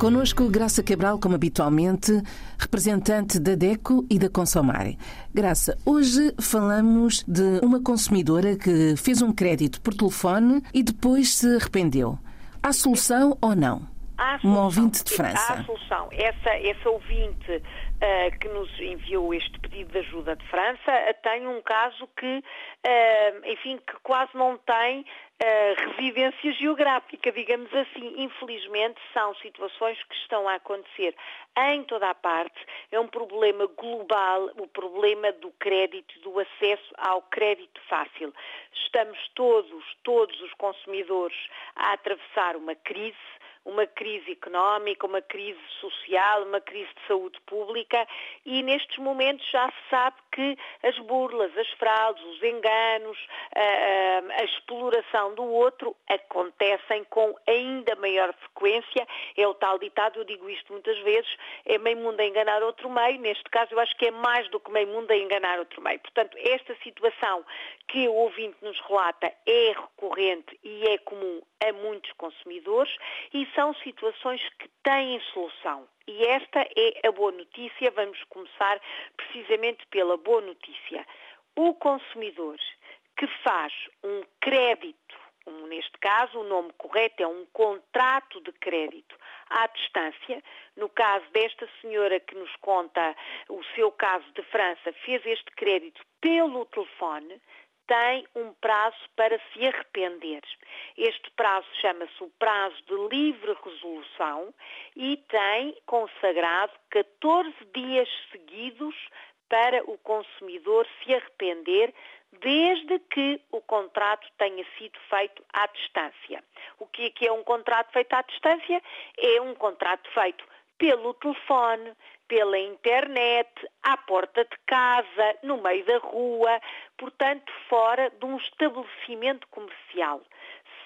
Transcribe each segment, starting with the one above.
Conosco Graça Cabral, como habitualmente, representante da DECO e da Consomare. Graça, hoje falamos de uma consumidora que fez um crédito por telefone e depois se arrependeu. Há solução ou não? Há solução. Um ouvinte de França. Há solução. Essa, essa ouvinte uh, que nos enviou este pedido de ajuda de França uh, tem um caso que, uh, enfim, que quase não tem residência geográfica, digamos assim. Infelizmente, são situações que estão a acontecer em toda a parte. É um problema global, o problema do crédito, do acesso ao crédito fácil. Estamos todos, todos os consumidores a atravessar uma crise uma crise económica, uma crise social, uma crise de saúde pública e nestes momentos já se sabe que as burlas, as fraudes, os enganos, a, a, exploração do outro acontecem com ainda maior frequência. É o tal ditado, eu digo isto muitas vezes, é meio mundo a enganar outro meio. Neste caso, eu acho que é mais do que meio mundo a enganar outro meio. Portanto, esta situação que o ouvinte nos relata é recorrente e é comum a muitos consumidores e são situações que têm solução. E esta é a boa notícia. Vamos começar precisamente pela boa notícia. O consumidor que faz um crédito, neste caso o nome correto é um contrato de crédito à distância. No caso desta senhora que nos conta o seu caso de França, fez este crédito pelo telefone, tem um prazo para se arrepender. Este prazo chama-se o prazo de livre resolução e tem consagrado 14 dias seguidos para o consumidor se arrepender desde que o contrato tenha sido feito à distância. O que é, é um contrato feito à distância? É um contrato feito pelo telefone, pela internet, à porta de casa, no meio da rua, portanto, fora de um estabelecimento comercial.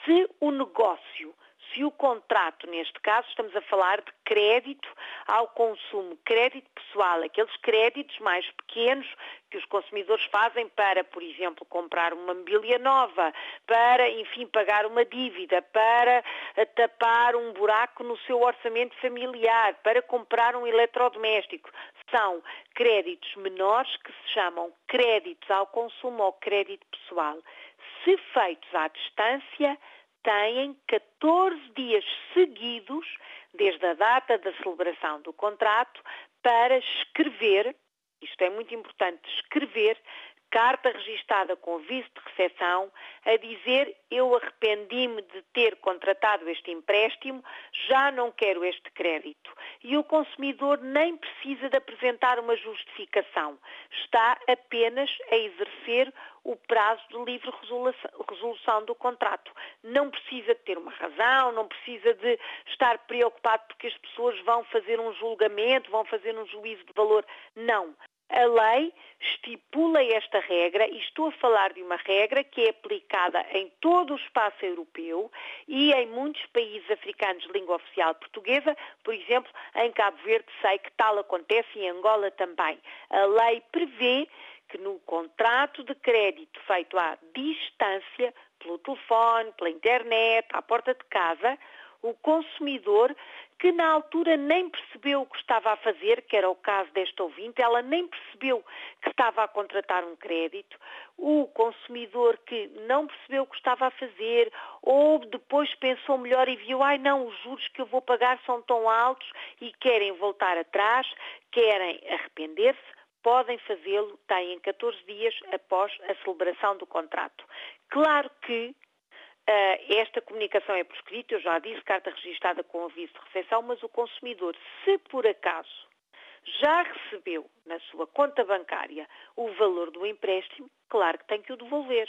Se o negócio se o contrato, neste caso, estamos a falar de crédito ao consumo, crédito pessoal, aqueles créditos mais pequenos que os consumidores fazem para, por exemplo, comprar uma mobília nova, para, enfim, pagar uma dívida, para eh, tapar um buraco no seu orçamento familiar, para comprar um eletrodoméstico. São créditos menores que se chamam créditos ao consumo ou crédito pessoal. Se feitos à distância, têm 14 dias seguidos, desde a data da celebração do contrato, para escrever, isto é muito importante, escrever carta registada com aviso de recepção a dizer eu arrependi-me de ter contratado este empréstimo, já não quero este crédito. E o consumidor nem precisa de apresentar uma justificação, está apenas a exercer o prazo de livre resolução do contrato. Não precisa de ter uma razão, não precisa de estar preocupado porque as pessoas vão fazer um julgamento, vão fazer um juízo de valor. Não. A lei estipula esta regra e estou a falar de uma regra que é aplicada em todo o espaço europeu e em muitos países africanos de língua oficial portuguesa, por exemplo, em Cabo Verde sei que tal acontece e em Angola também. A lei prevê que no contrato de crédito feito à distância, pelo telefone, pela internet, à porta de casa, o consumidor que na altura nem percebeu o que estava a fazer, que era o caso desta ouvinte, ela nem percebeu que estava a contratar um crédito, o consumidor que não percebeu o que estava a fazer, ou depois pensou melhor e viu, ai não, os juros que eu vou pagar são tão altos e querem voltar atrás, querem arrepender-se, podem fazê-lo, têm 14 dias após a celebração do contrato. Claro que esta comunicação é por escrito, eu já disse, carta registada com aviso de recepção, mas o consumidor, se por acaso já recebeu na sua conta bancária o valor do empréstimo, claro que tem que o devolver.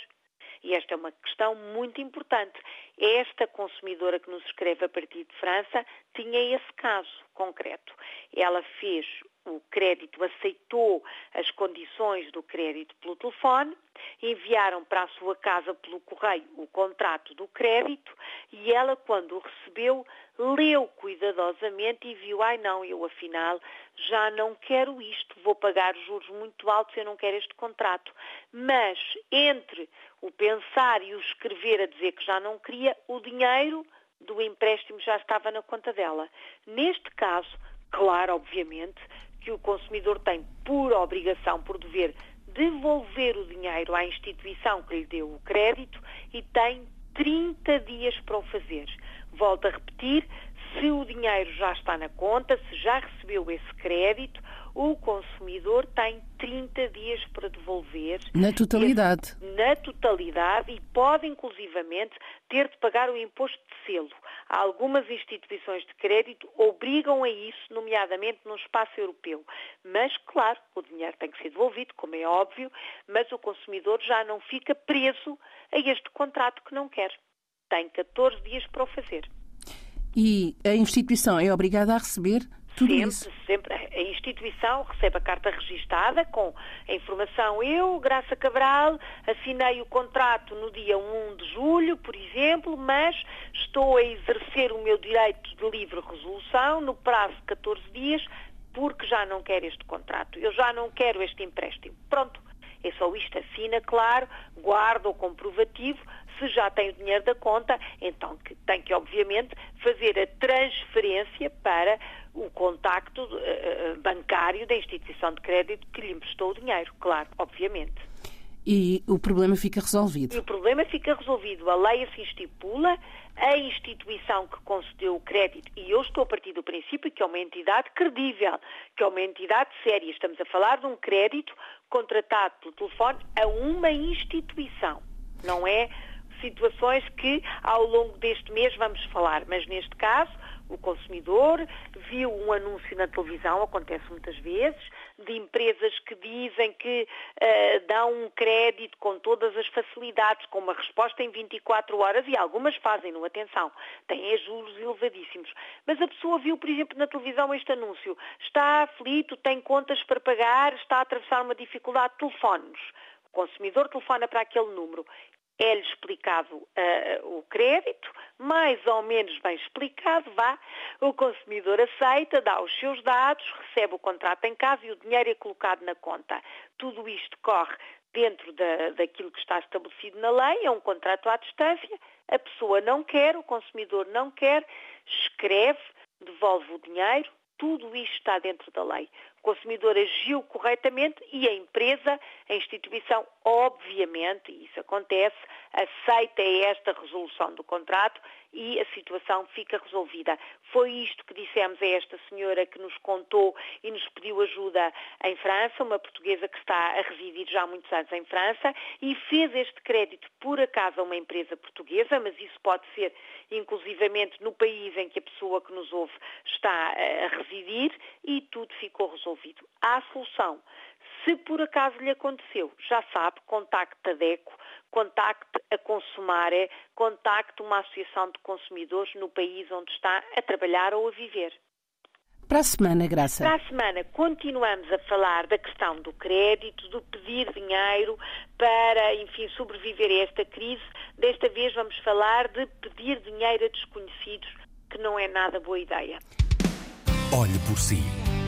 E esta é uma questão muito importante. Esta consumidora que nos escreve a partir de França tinha esse caso concreto. Ela fez o crédito, aceitou as condições do crédito pelo telefone, enviaram para a sua casa pelo correio o contrato do crédito e ela, quando o recebeu, leu cuidadosamente e viu, ai não, eu afinal já não quero isto, vou pagar juros muito altos, eu não quero este contrato. Mas entre o pensar e o escrever a dizer que já não queria, o dinheiro do empréstimo já estava na conta dela. Neste caso, claro, obviamente, que o consumidor tem por obrigação, por dever, devolver o dinheiro à instituição que lhe deu o crédito e tem 30 dias para o fazer. Volto a repetir, se o dinheiro já está na conta, se já recebeu esse crédito, o consumidor tem 30 dias para devolver. Na totalidade. Na totalidade e pode, inclusivamente, ter de pagar o imposto de selo. Algumas instituições de crédito obrigam a isso, nomeadamente no espaço europeu. Mas, claro, o dinheiro tem que ser devolvido, como é óbvio, mas o consumidor já não fica preso a este contrato que não quer. Tem 14 dias para o fazer. E a instituição é obrigada a receber tudo sempre, isso. sempre. A instituição recebe a carta registada com a informação. Eu, Graça Cabral, assinei o contrato no dia 1 de julho, por exemplo, mas estou a exercer o meu direito de livre resolução no prazo de 14 dias porque já não quero este contrato. Eu já não quero este empréstimo. Pronto. É só isto. Assina, claro, guarda o comprovativo, se já tem o dinheiro da conta, então que tem que, obviamente, fazer a transferência para o contacto uh, bancário da instituição de crédito que lhe emprestou o dinheiro, claro, obviamente. E o problema fica resolvido. E o problema fica resolvido. A lei assim estipula, a instituição que concedeu o crédito, e eu estou a partir do princípio que é uma entidade credível, que é uma entidade séria. Estamos a falar de um crédito contratado pelo telefone a uma instituição. Não é situações que ao longo deste mês vamos falar, mas neste caso o consumidor viu um anúncio na televisão, acontece muitas vezes, de empresas que dizem que uh, dão um crédito com todas as facilidades, com uma resposta em 24 horas, e algumas fazem-no, atenção, têm juros elevadíssimos. Mas a pessoa viu, por exemplo, na televisão este anúncio, está aflito, tem contas para pagar, está a atravessar uma dificuldade, telefone-nos. O consumidor telefona para aquele número é-lhe explicado uh, o crédito, mais ou menos bem explicado, vá, o consumidor aceita, dá os seus dados, recebe o contrato em casa e o dinheiro é colocado na conta. Tudo isto corre dentro da, daquilo que está estabelecido na lei, é um contrato à distância, a pessoa não quer, o consumidor não quer, escreve, devolve o dinheiro, tudo isto está dentro da lei. Consumidor agiu corretamente e a empresa, a instituição, obviamente, e isso acontece, aceita esta resolução do contrato e a situação fica resolvida. Foi isto que dissemos a esta senhora que nos contou e nos pediu ajuda em França, uma portuguesa que está a residir já há muitos anos em França e fez este crédito por acaso a uma empresa portuguesa, mas isso pode ser inclusivamente no país em que a pessoa que nos ouve está a residir e tudo ficou resolvido. Há solução. Se por acaso lhe aconteceu, já sabe, contacte a DECO, contacte a Consumare, contacte uma associação de consumidores no país onde está a trabalhar ou a viver. Para a semana, Graça. Para a semana, continuamos a falar da questão do crédito, do pedir dinheiro para, enfim, sobreviver a esta crise. Desta vez vamos falar de pedir dinheiro a desconhecidos, que não é nada boa ideia. Olhe por si